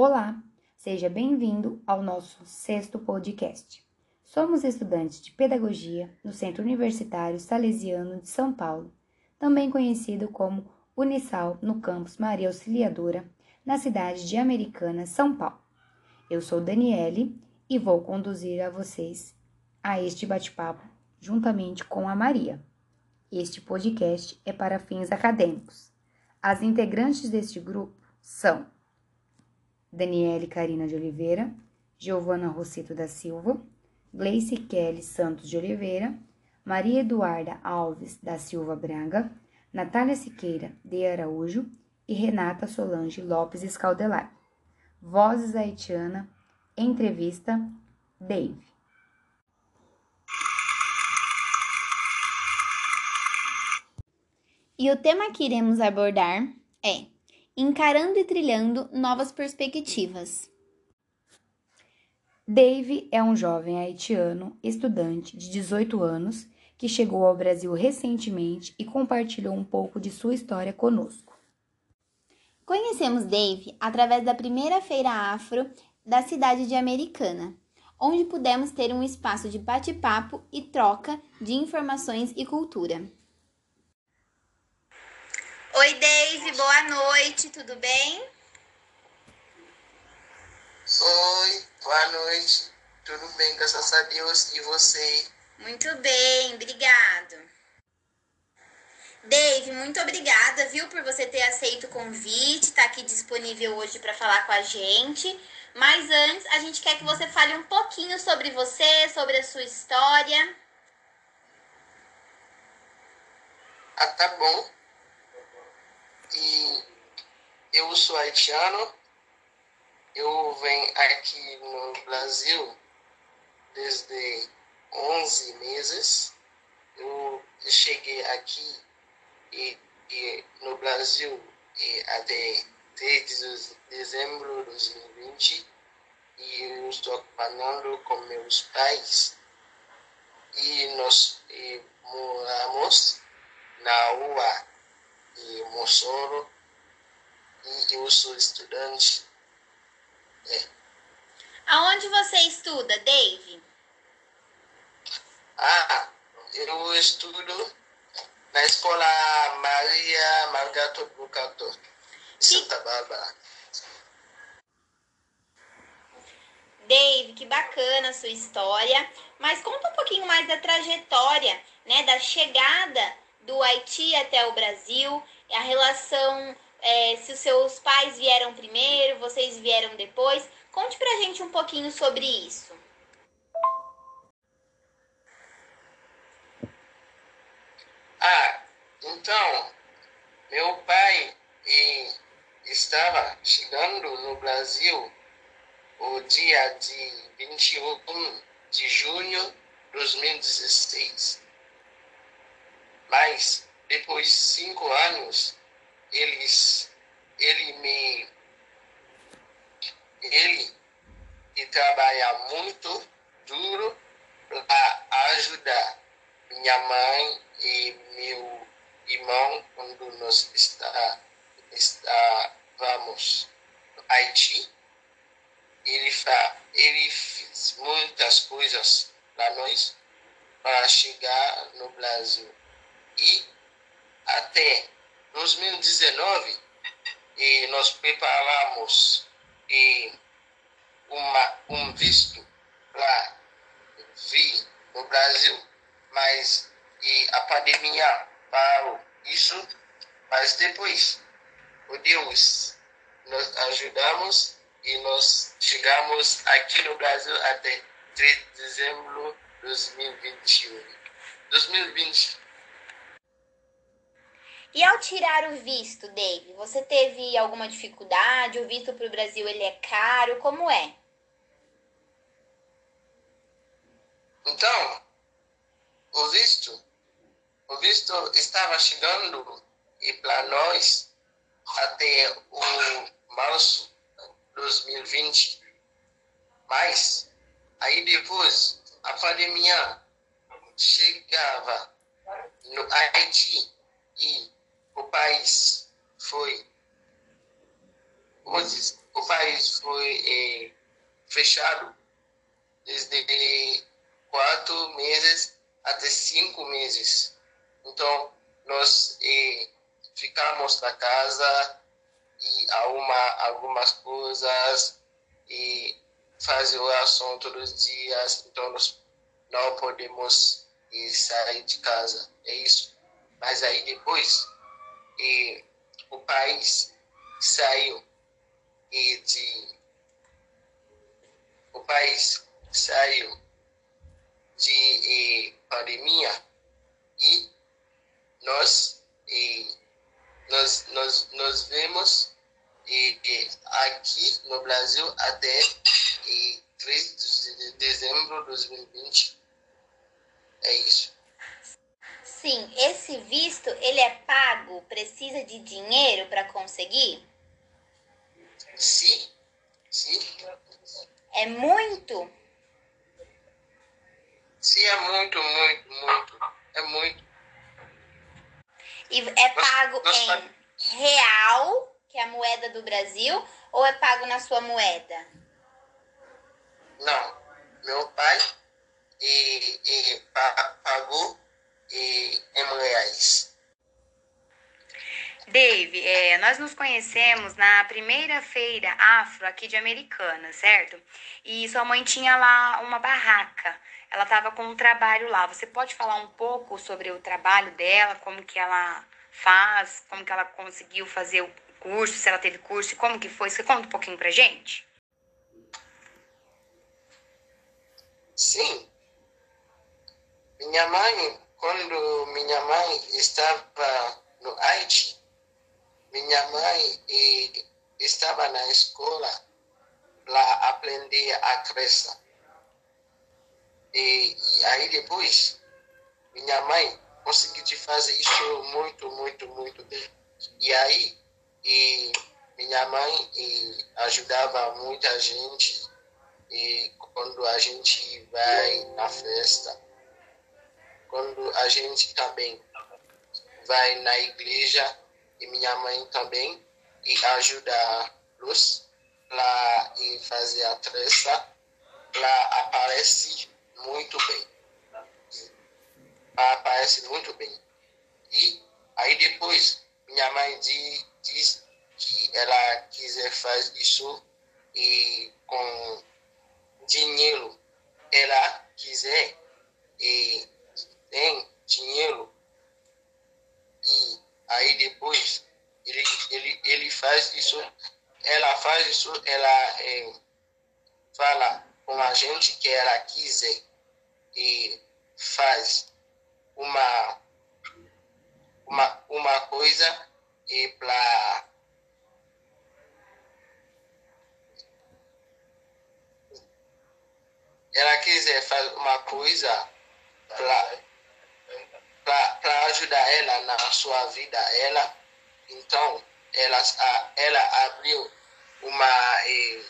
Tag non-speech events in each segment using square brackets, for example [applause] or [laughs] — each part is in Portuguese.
Olá, seja bem-vindo ao nosso sexto podcast. Somos estudantes de Pedagogia no Centro Universitário Salesiano de São Paulo, também conhecido como Unisal, no campus Maria Auxiliadora, na cidade de Americana, São Paulo. Eu sou Daniele e vou conduzir a vocês a este bate-papo juntamente com a Maria. Este podcast é para fins acadêmicos. As integrantes deste grupo são Daniele Carina de Oliveira, Giovana Rosseto da Silva, Gleice Kelly Santos de Oliveira, Maria Eduarda Alves da Silva Braga, Natália Siqueira de Araújo e Renata Solange Lopes Escaldelar. Vozes Haitiana, entrevista, Dave. E o tema que iremos abordar é encarando e trilhando novas perspectivas. Dave é um jovem haitiano, estudante de 18 anos, que chegou ao Brasil recentemente e compartilhou um pouco de sua história conosco. Conhecemos Dave através da primeira feira afro da cidade de Americana, onde pudemos ter um espaço de bate-papo e troca de informações e cultura. Oi, Dave, boa noite, tudo bem? Oi, boa noite, tudo bem, graças a Deus, e você? Muito bem, obrigado. Dave, muito obrigada, viu, por você ter aceito o convite, tá aqui disponível hoje para falar com a gente. Mas antes, a gente quer que você fale um pouquinho sobre você, sobre a sua história. Ah, tá bom. E eu sou haitiano. Eu venho aqui no Brasil desde 11 meses. Eu cheguei aqui e, e no Brasil e até 3 de dezembro de 2020 e eu estou acompanhando com meus pais e nós e moramos na rua e eu sou estudante. É. Aonde você estuda, Dave? Ah, eu estudo na escola Maria Margato Bucato, Santa Bárbara. Dave, que bacana a sua história. Mas conta um pouquinho mais da trajetória, né, da chegada do Haiti até o Brasil, a relação, é, se os seus pais vieram primeiro, vocês vieram depois. Conte pra gente um pouquinho sobre isso. Ah, então, meu pai estava chegando no Brasil o dia de 21 de junho de 2016. Mas depois de cinco anos, eles, ele me. Ele trabalha muito duro para ajudar minha mãe e meu irmão quando nós está, estávamos no Haiti. Ele, ele fez muitas coisas para nós para chegar no Brasil. E até 2019, e nós preparamos e uma, um visto para vir no Brasil, mas e a pandemia parou isso, mas depois, o Deus, nós ajudamos e nós chegamos aqui no Brasil até 3 de dezembro de 2021. 2020 e ao tirar o visto, Dave, você teve alguma dificuldade? O visto para o Brasil ele é caro? Como é? Então, o visto, o visto estava chegando e para nós até o março de 2020. Mas aí depois a pandemia chegava no Haiti e o país foi, como diz, o país foi fechado desde quatro meses até cinco meses. Então, nós eh, ficamos na casa e arruma algumas coisas e fazer oração todos os dias. Então, nós não podemos sair de casa. É isso. Mas aí depois, eh, o país saiu e de o país saiu de pandemia e nós e nós nós nós vemos e, e aqui no Brasil até e 3 de dezembro de 2020 é isso Sim, esse visto ele é pago, precisa de dinheiro para conseguir? Sim, sim. É muito? Sim, é muito, muito, muito. É muito. E é pago em real, que é a moeda do Brasil, ou é pago na sua moeda? Não, meu pai e, e pa- pagou e, em reais. Dave, é, nós nos conhecemos na primeira feira afro aqui de Americana, certo? E sua mãe tinha lá uma barraca. Ela estava com um trabalho lá. Você pode falar um pouco sobre o trabalho dela, como que ela faz, como que ela conseguiu fazer o curso, se ela teve curso, como que foi? Você conta um pouquinho pra gente? Sim. Minha mãe, quando minha mãe estava no Haiti, minha mãe estava na escola para aprender a crescer. E, e aí depois, minha mãe conseguiu fazer isso muito, muito, muito bem. E aí, e minha mãe e ajudava muita gente e quando a gente vai na festa, quando a gente também vai na igreja e minha mãe também e ajuda los lá e fazer a trança, lá aparece muito bem. Aparece muito bem. E aí depois minha mãe diz, diz que ela quiser fazer isso e com dinheiro ela quiser e tem dinheiro e aí depois ele, ele, ele faz isso, ela faz isso, ela é, fala com a gente que ela quiser e faz uma uma, uma coisa e para ela quiser fazer uma coisa para ajudar ela na sua vida, ela então ela, ela abriu uma eh,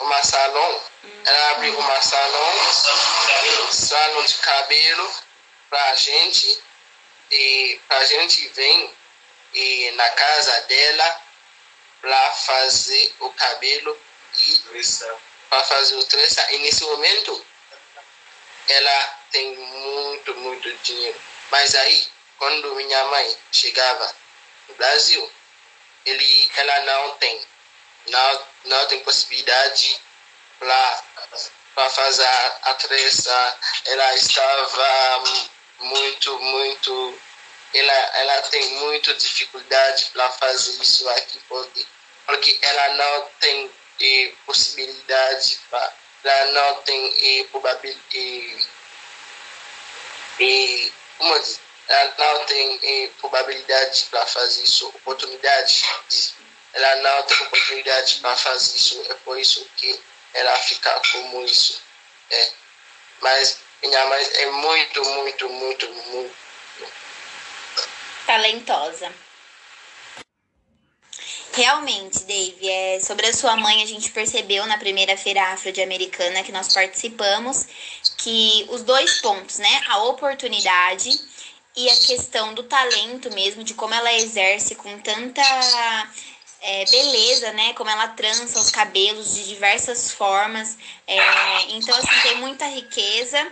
uma salão, ela abriu uma salão, salão de cabelo pra gente e pra gente vem e na casa dela para fazer o cabelo e para fazer o trança. E nesse momento ela tem muito, muito dinheiro. Mas aí, quando minha mãe chegava no Brasil, ele, ela não tem, não, não tem possibilidade para fazer a, a trança. Ela estava muito, muito ela, ela tem muita dificuldade para fazer isso aqui, porque, porque ela não tem eh, possibilidade, pra, ela não tem eh, probabilidade, eh, como diz, ela não tem eh, probabilidade para fazer isso, oportunidade, de- ela não tem oportunidade para fazer isso, é por isso que ela fica como isso. É. Mas minha mãe é muito, muito, muito, muito talentosa. Realmente, Dave, é, sobre a sua mãe, a gente percebeu na primeira feira afro de americana que nós participamos que os dois pontos, né? A oportunidade e a questão do talento mesmo, de como ela exerce com tanta é, beleza, né? Como ela trança os cabelos de diversas formas. É, então, assim, tem muita riqueza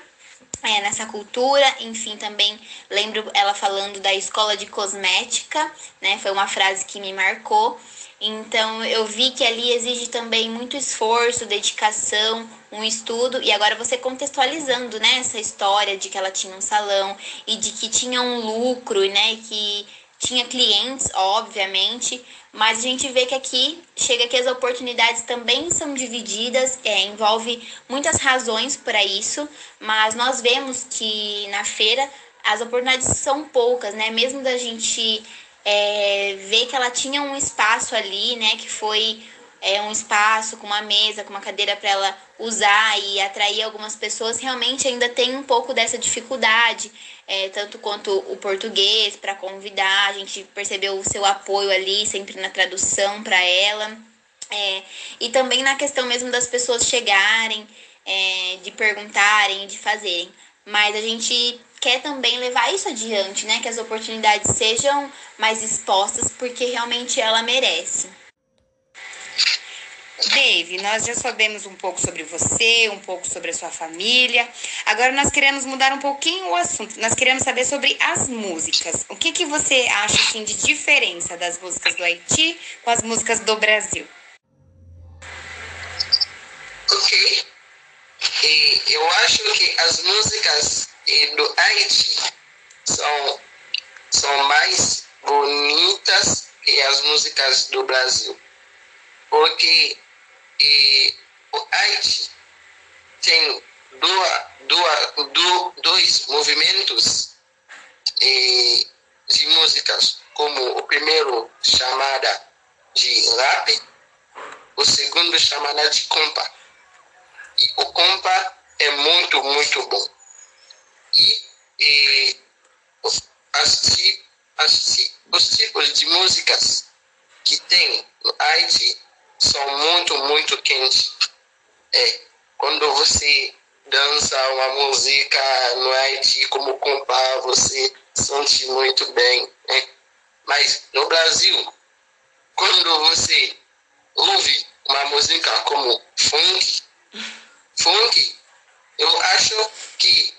é, nessa cultura. Enfim, também lembro ela falando da escola de cosmética, né? Foi uma frase que me marcou. Então eu vi que ali exige também muito esforço, dedicação, um estudo e agora você contextualizando, né, essa história de que ela tinha um salão e de que tinha um lucro, né, que tinha clientes, obviamente, mas a gente vê que aqui chega que as oportunidades também são divididas, é, envolve muitas razões para isso, mas nós vemos que na feira as oportunidades são poucas, né? Mesmo da gente é, ver que ela tinha um espaço ali, né? Que foi é, um espaço com uma mesa, com uma cadeira para ela usar e atrair algumas pessoas, realmente ainda tem um pouco dessa dificuldade, é, tanto quanto o português para convidar. A gente percebeu o seu apoio ali, sempre na tradução para ela. É, e também na questão mesmo das pessoas chegarem, é, de perguntarem, de fazerem. Mas a gente quer também levar isso adiante, né? Que as oportunidades sejam mais expostas, porque realmente ela merece. Dave, nós já sabemos um pouco sobre você, um pouco sobre a sua família. Agora nós queremos mudar um pouquinho o assunto. Nós queremos saber sobre as músicas. O que, que você acha assim, de diferença das músicas do Haiti com as músicas do Brasil? Ok. E eu acho que as músicas do Haiti são, são mais bonitas que as músicas do Brasil. Porque e o Haiti tem doa, do, dois movimentos e, de músicas, como o primeiro chamada de rap, o segundo chamada de compa. E o compa é muito, muito bom. E, e as, as, os tipos de músicas que tem no Haiti são muito, muito quentes. É, quando você dança uma música no Haiti como compar, você sente muito bem. Né? Mas no Brasil, quando você ouve uma música como funk, funk, eu acho que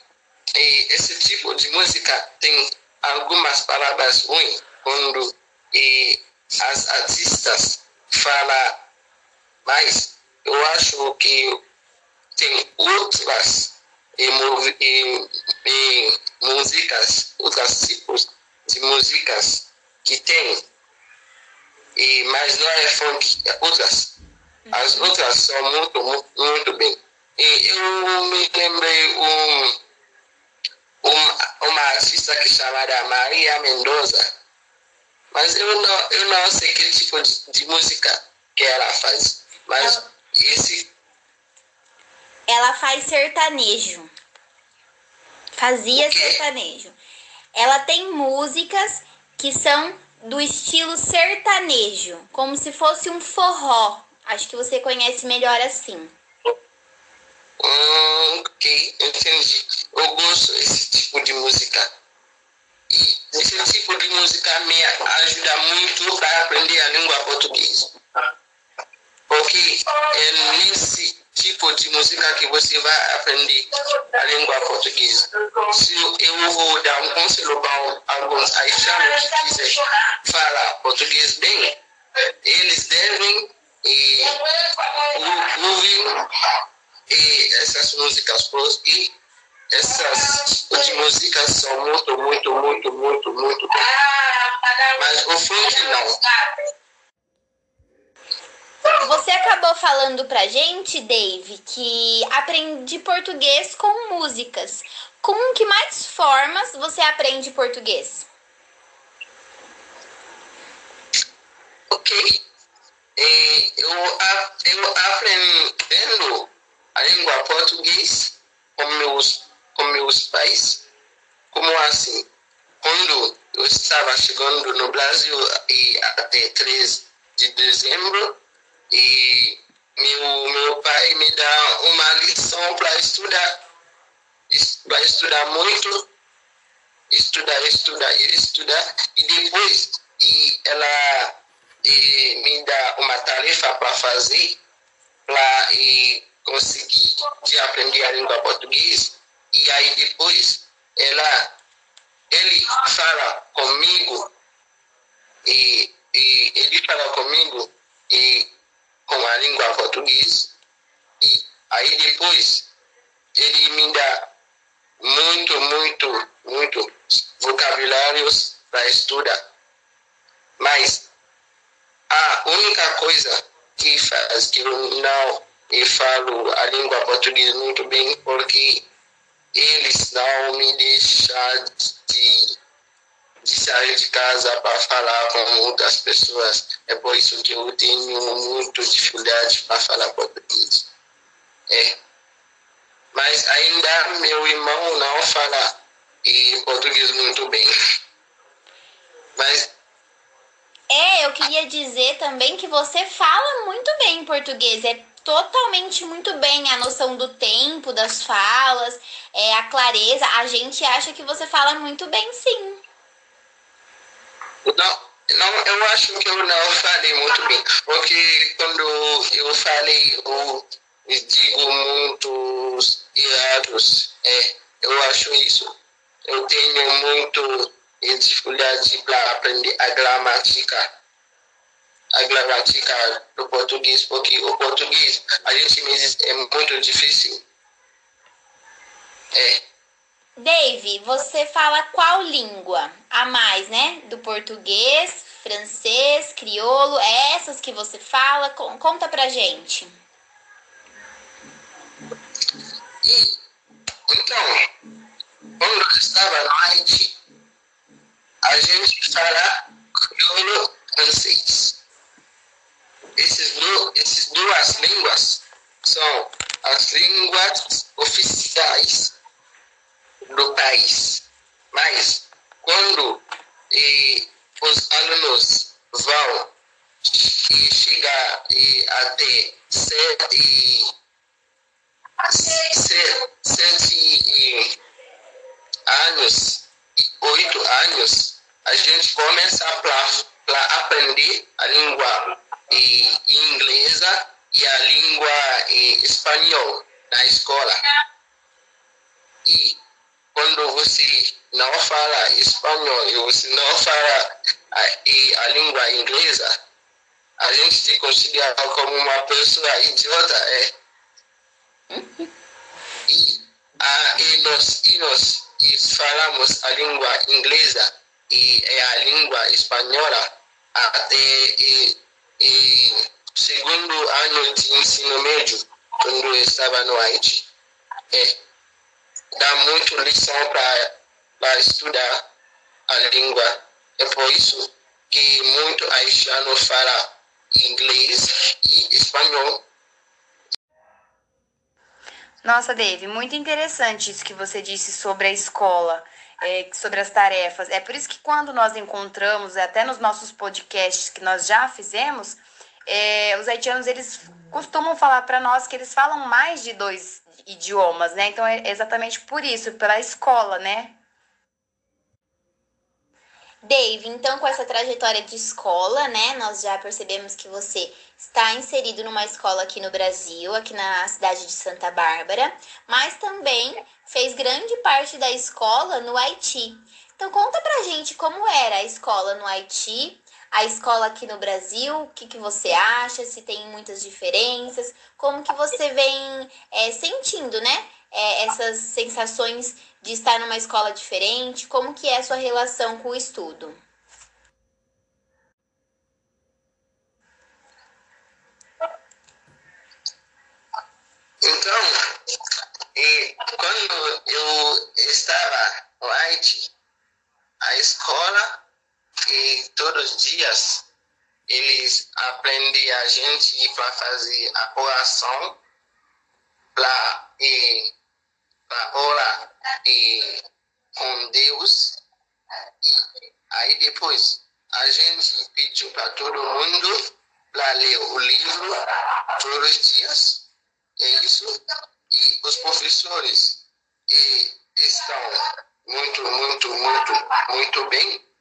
eh, esse tipo de música tem algumas palavras ruins quando eh, as artistas falam mas eu acho que tem outras e, e, e músicas, outros tipos de músicas que tem, e, mas não é funk, é outras. As uhum. outras são muito, muito, muito bem. E eu me lembrei um, uma, uma artista que chamada Maria Mendoza, mas eu não, eu não sei que tipo de, de música que ela faz. Mas ela, esse. Ela faz sertanejo. Fazia sertanejo. Ela tem músicas que são do estilo sertanejo, como se fosse um forró. Acho que você conhece melhor assim. Hum, ok, entendi. Eu gosto desse tipo de música. E esse tipo de música me ajuda muito para aprender a língua portuguesa porque é nesse tipo de música que você vai aprender a língua portuguesa. Se eu vou dar um conselho para alguns haitianos que quiserem falar português bem, eles devem e, ouvir e essas músicas e essas tipos de músicas são muito, muito, muito, muito, muito bem. Mas o funk não. Você acabou falando pra gente, Dave, que aprende português com músicas. Com que mais formas você aprende português? Ok. É, eu, eu aprendendo a língua portuguesa com meus, com meus pais. Como assim? Quando eu estava chegando no Brasil e até 3 de dezembro, e meu, meu pai me dá uma lição para estudar, para estudar muito. estuda, estuda, ele estuda e depois e ela e me dá uma tarefa para fazer para conseguir de aprender a língua portuguesa e aí depois ela ele fala comigo e, e ele fala comigo e com a língua portuguesa e aí depois ele me dá muito, muito, muito vocabulários para estudar. Mas a única coisa que faz que eu não eu falo a língua portuguesa muito bem porque eles não me deixam de, de sair de casa para falar com muitas pessoas. É por isso que eu tenho muito dificuldade para falar português. É. Mas ainda meu irmão não fala e português muito bem. Mas é, eu queria dizer também que você fala muito bem português. É totalmente muito bem a noção do tempo, das falas, é, a clareza. A gente acha que você fala muito bem, sim. Não, não, eu acho que eu não falei muito bem, porque quando eu falei, eu digo muitos errados. É, eu acho isso. Eu tenho muito dificuldade para aprender a gramática a gramática do português, porque o português, a gente mesmo é muito difícil. É. Dave, você fala qual língua a mais, né? Do português, francês, crioulo, é essas que você fala? Conta pra gente. Então, quando estava no Haiti, a gente fala crioulo francês. Esses duas línguas são as línguas oficiais do país. Mas quando e, os alunos vão e chegar e até sete, sete, sete anos e oito anos, a gente começa a aprender a língua e inglesa e a língua espanhol na escola. E quando você não fala espanhol e você não fala a, e a língua inglesa, a gente se considera como uma pessoa idiota. É. [laughs] E, a, e, nós, e nós e falamos a língua inglesa e é a língua espanhola até e, e segundo ano de ensino médio, quando eu estava no Haiti, é, dá muito lição para estudar a língua. É por isso que muito haitiano fala inglês e espanhol. Nossa, Dave, muito interessante isso que você disse sobre a escola é, sobre as tarefas. É por isso que quando nós encontramos, até nos nossos podcasts que nós já fizemos, é, os haitianos eles costumam falar para nós que eles falam mais de dois idiomas, né? Então é exatamente por isso, pela escola, né? Dave, então com essa trajetória de escola, né, nós já percebemos que você está inserido numa escola aqui no Brasil, aqui na cidade de Santa Bárbara, mas também fez grande parte da escola no Haiti. Então conta pra gente como era a escola no Haiti, a escola aqui no Brasil, o que, que você acha, se tem muitas diferenças, como que você vem é, sentindo, né, é, essas sensações de estar numa escola diferente? Como que é a sua relação com o estudo? Então, quando eu estava Haiti, a escola e todos os dias eles aprendem a gente para fazer a oração para orar e, com Deus. E aí depois a gente pediu para todo mundo para ler o livro todos os dias. É isso. E os professores e estão muito, muito, muito, muito bem.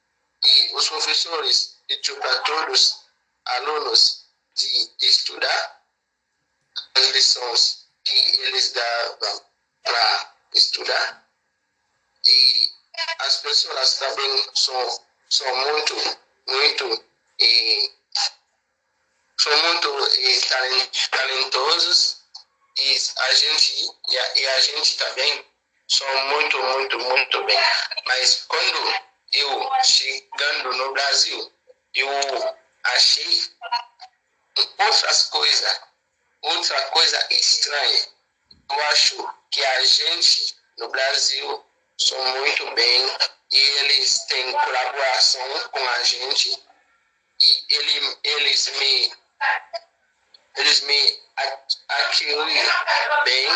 E os professores os alunos de estudar as lições que eles davam para estudar. E as pessoas também são, são muito, muito, e, são muito e, talentosos e a gente e a, e a gente também são muito, muito, muito bem. Mas quando eu chegando no Brasil, eu achei outras coisas, outra coisa estranha. Eu acho que a gente no Brasil são muito bem e eles têm colaboração com a gente e ele, eles me eles me bem,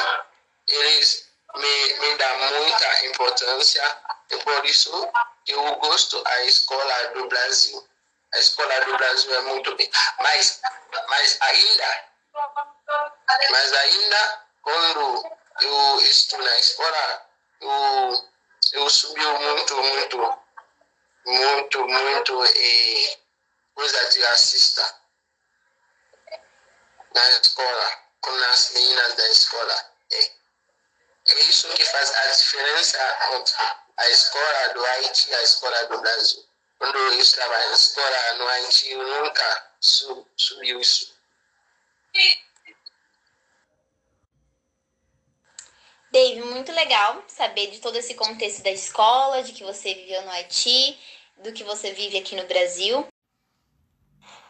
eles me, me dão muita importância e por isso eu gosto da escola do Brasil. A escola do Brasil é muito bem. Mas, mas ainda, mas ainda quando eu estou na escola, eu, eu subi muito, muito, muito, muito e coisa de racista na escola, com as meninas da escola. É, é isso que faz a diferença entre a escola do Haiti a escola do Brasil. Quando eu estava na escola no Haiti, eu nunca subiu isso. Dave, muito legal saber de todo esse contexto da escola, de que você viveu no Haiti, do que você vive aqui no Brasil.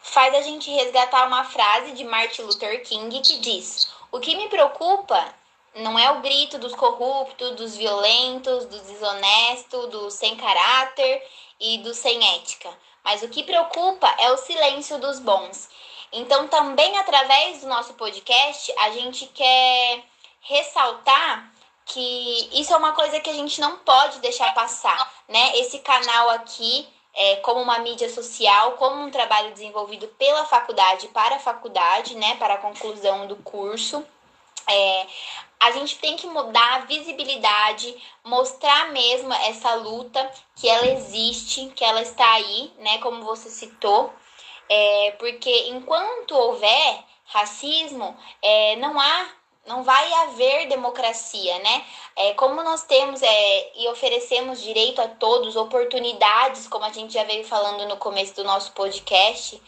Faz a gente resgatar uma frase de Martin Luther King que diz: O que me preocupa não é o grito dos corruptos, dos violentos, dos desonestos, dos sem caráter e dos sem ética, mas o que preocupa é o silêncio dos bons. Então, também através do nosso podcast, a gente quer ressaltar que isso é uma coisa que a gente não pode deixar passar, né? Esse canal aqui, é, como uma mídia social, como um trabalho desenvolvido pela faculdade para a faculdade, né? Para a conclusão do curso. É, a gente tem que mudar a visibilidade, mostrar mesmo essa luta que ela existe, que ela está aí, né? Como você citou, é, porque enquanto houver racismo, é, não há não vai haver democracia, né? É, como nós temos é, e oferecemos direito a todos, oportunidades, como a gente já veio falando no começo do nosso podcast,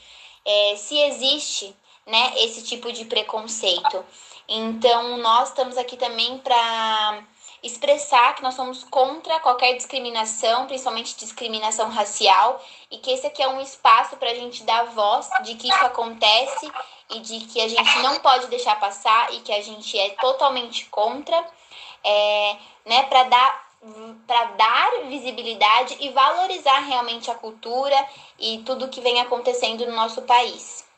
é, se existe né, esse tipo de preconceito. Então, nós estamos aqui também para expressar que nós somos contra qualquer discriminação, principalmente discriminação racial, e que esse aqui é um espaço para a gente dar voz de que isso acontece e de que a gente não pode deixar passar e que a gente é totalmente contra, é, né, para dar para dar visibilidade e valorizar realmente a cultura e tudo que vem acontecendo no nosso país.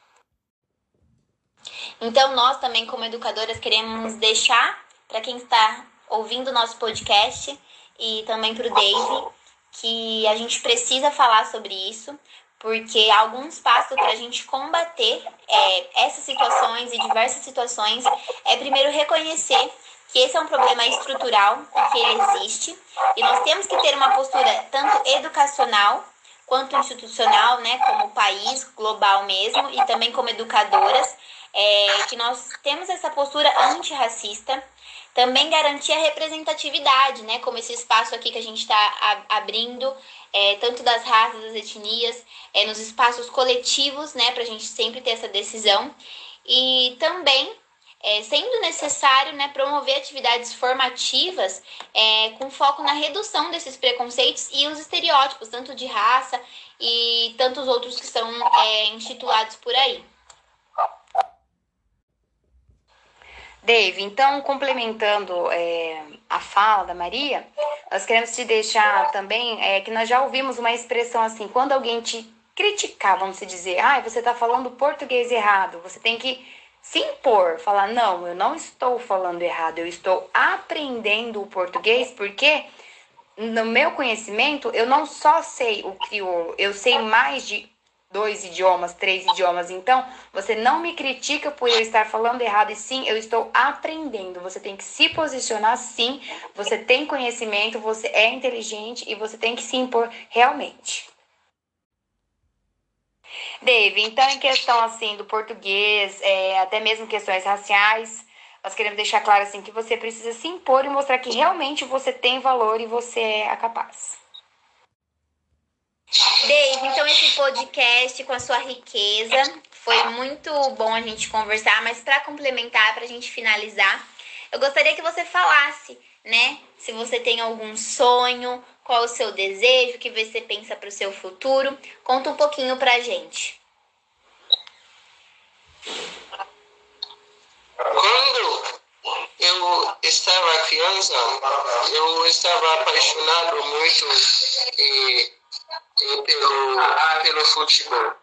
Então, nós também, como educadoras, queremos deixar para quem está ouvindo o nosso podcast e também para o Dave que a gente precisa falar sobre isso, porque alguns passos para a gente combater é, essas situações e diversas situações é primeiro reconhecer que esse é um problema estrutural e que ele existe, e nós temos que ter uma postura tanto educacional quanto institucional, né, como país, global mesmo, e também como educadoras, é, que nós temos essa postura antirracista, também garantir a representatividade, né? Como esse espaço aqui que a gente está abrindo, é, tanto das raças, das etnias, é, nos espaços coletivos, né? Para a gente sempre ter essa decisão. E também, é, sendo necessário, né, promover atividades formativas é, com foco na redução desses preconceitos e os estereótipos, tanto de raça e tantos outros que são é, instituídos por aí. Dave, então, complementando é, a fala da Maria, nós queremos te deixar também é, que nós já ouvimos uma expressão assim, quando alguém te criticar, vamos dizer, ah, você está falando português errado, você tem que se impor, falar, não, eu não estou falando errado, eu estou aprendendo o português, porque no meu conhecimento, eu não só sei o crioulo, eu sei mais de dois idiomas, três idiomas. Então, você não me critica por eu estar falando errado e sim, eu estou aprendendo. Você tem que se posicionar sim. Você tem conhecimento, você é inteligente e você tem que se impor realmente. Dave, então em questão assim do português, é, até mesmo questões raciais, nós queremos deixar claro assim que você precisa se impor e mostrar que realmente você tem valor e você é capaz. Dave, então esse podcast com a sua riqueza foi muito bom a gente conversar, mas para complementar, para a gente finalizar, eu gostaria que você falasse, né? Se você tem algum sonho, qual o seu desejo, o que você pensa para o seu futuro, conta um pouquinho para a gente. Quando eu estava criança, eu estava apaixonado muito e pelo, pelo futebol.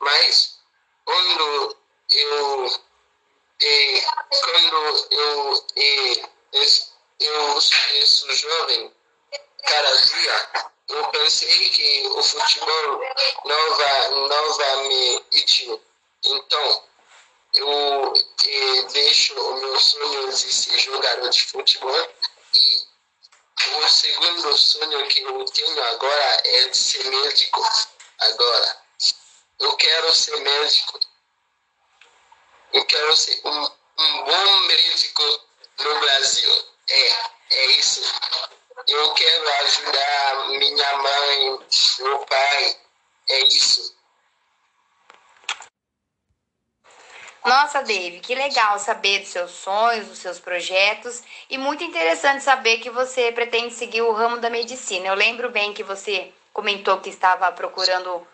Mas quando eu e, quando eu e, eu, eu sou jovem, cada dia eu pensei que o futebol não vai, não vai me útil. Então, eu deixo o meu sonho de ser jogador de futebol e o segundo sonho que eu tenho agora é de ser médico. Agora, eu quero ser médico. Eu quero ser um, um bom médico no Brasil. É, é isso. Eu quero ajudar minha mãe, meu pai. É isso. Nossa, Dave, que legal saber dos seus sonhos, dos seus projetos e muito interessante saber que você pretende seguir o ramo da medicina. Eu lembro bem que você comentou que estava procurando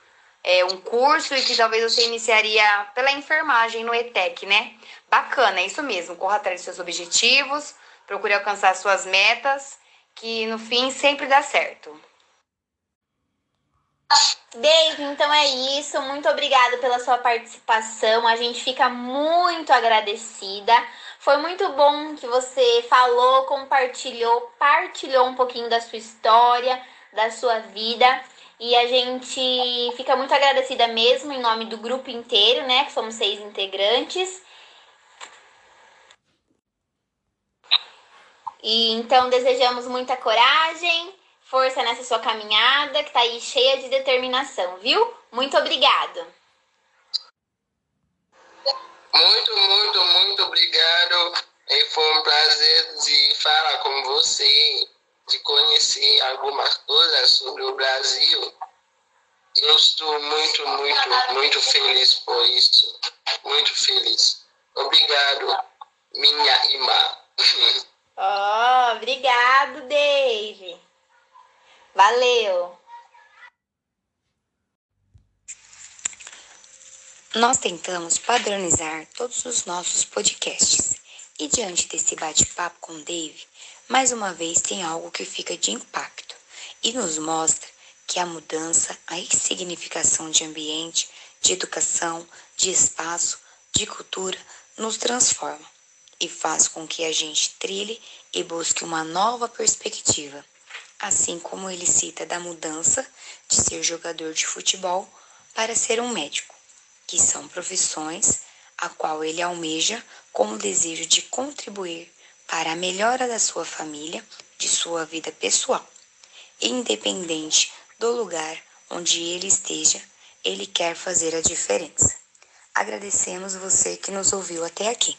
é, um curso e que talvez você iniciaria pela enfermagem no ETEC, né? Bacana, é isso mesmo. Corra atrás dos seus objetivos, procure alcançar suas metas, que no fim sempre dá certo. Dave, então é isso. Muito obrigada pela sua participação. A gente fica muito agradecida. Foi muito bom que você falou, compartilhou, partilhou um pouquinho da sua história, da sua vida. E a gente fica muito agradecida mesmo em nome do grupo inteiro, né? Que somos seis integrantes. E então desejamos muita coragem, força nessa sua caminhada, que tá aí cheia de determinação, viu? Muito obrigado. Muito, muito, muito obrigado. E foi um prazer de falar com você, de conhecer algumas coisas sobre o Brasil. Eu estou muito, muito, muito feliz por isso. Muito feliz. Obrigado, minha irmã. [laughs] Oh, obrigado, Dave. Valeu! Nós tentamos padronizar todos os nossos podcasts e, diante desse bate-papo com Dave, mais uma vez tem algo que fica de impacto e nos mostra que a mudança, a ressignificação de ambiente, de educação, de espaço, de cultura nos transforma e faz com que a gente trilhe e busque uma nova perspectiva assim como ele cita da mudança de ser jogador de futebol para ser um médico, que são profissões a qual ele almeja com o desejo de contribuir para a melhora da sua família, de sua vida pessoal. Independente do lugar onde ele esteja, ele quer fazer a diferença. Agradecemos você que nos ouviu até aqui.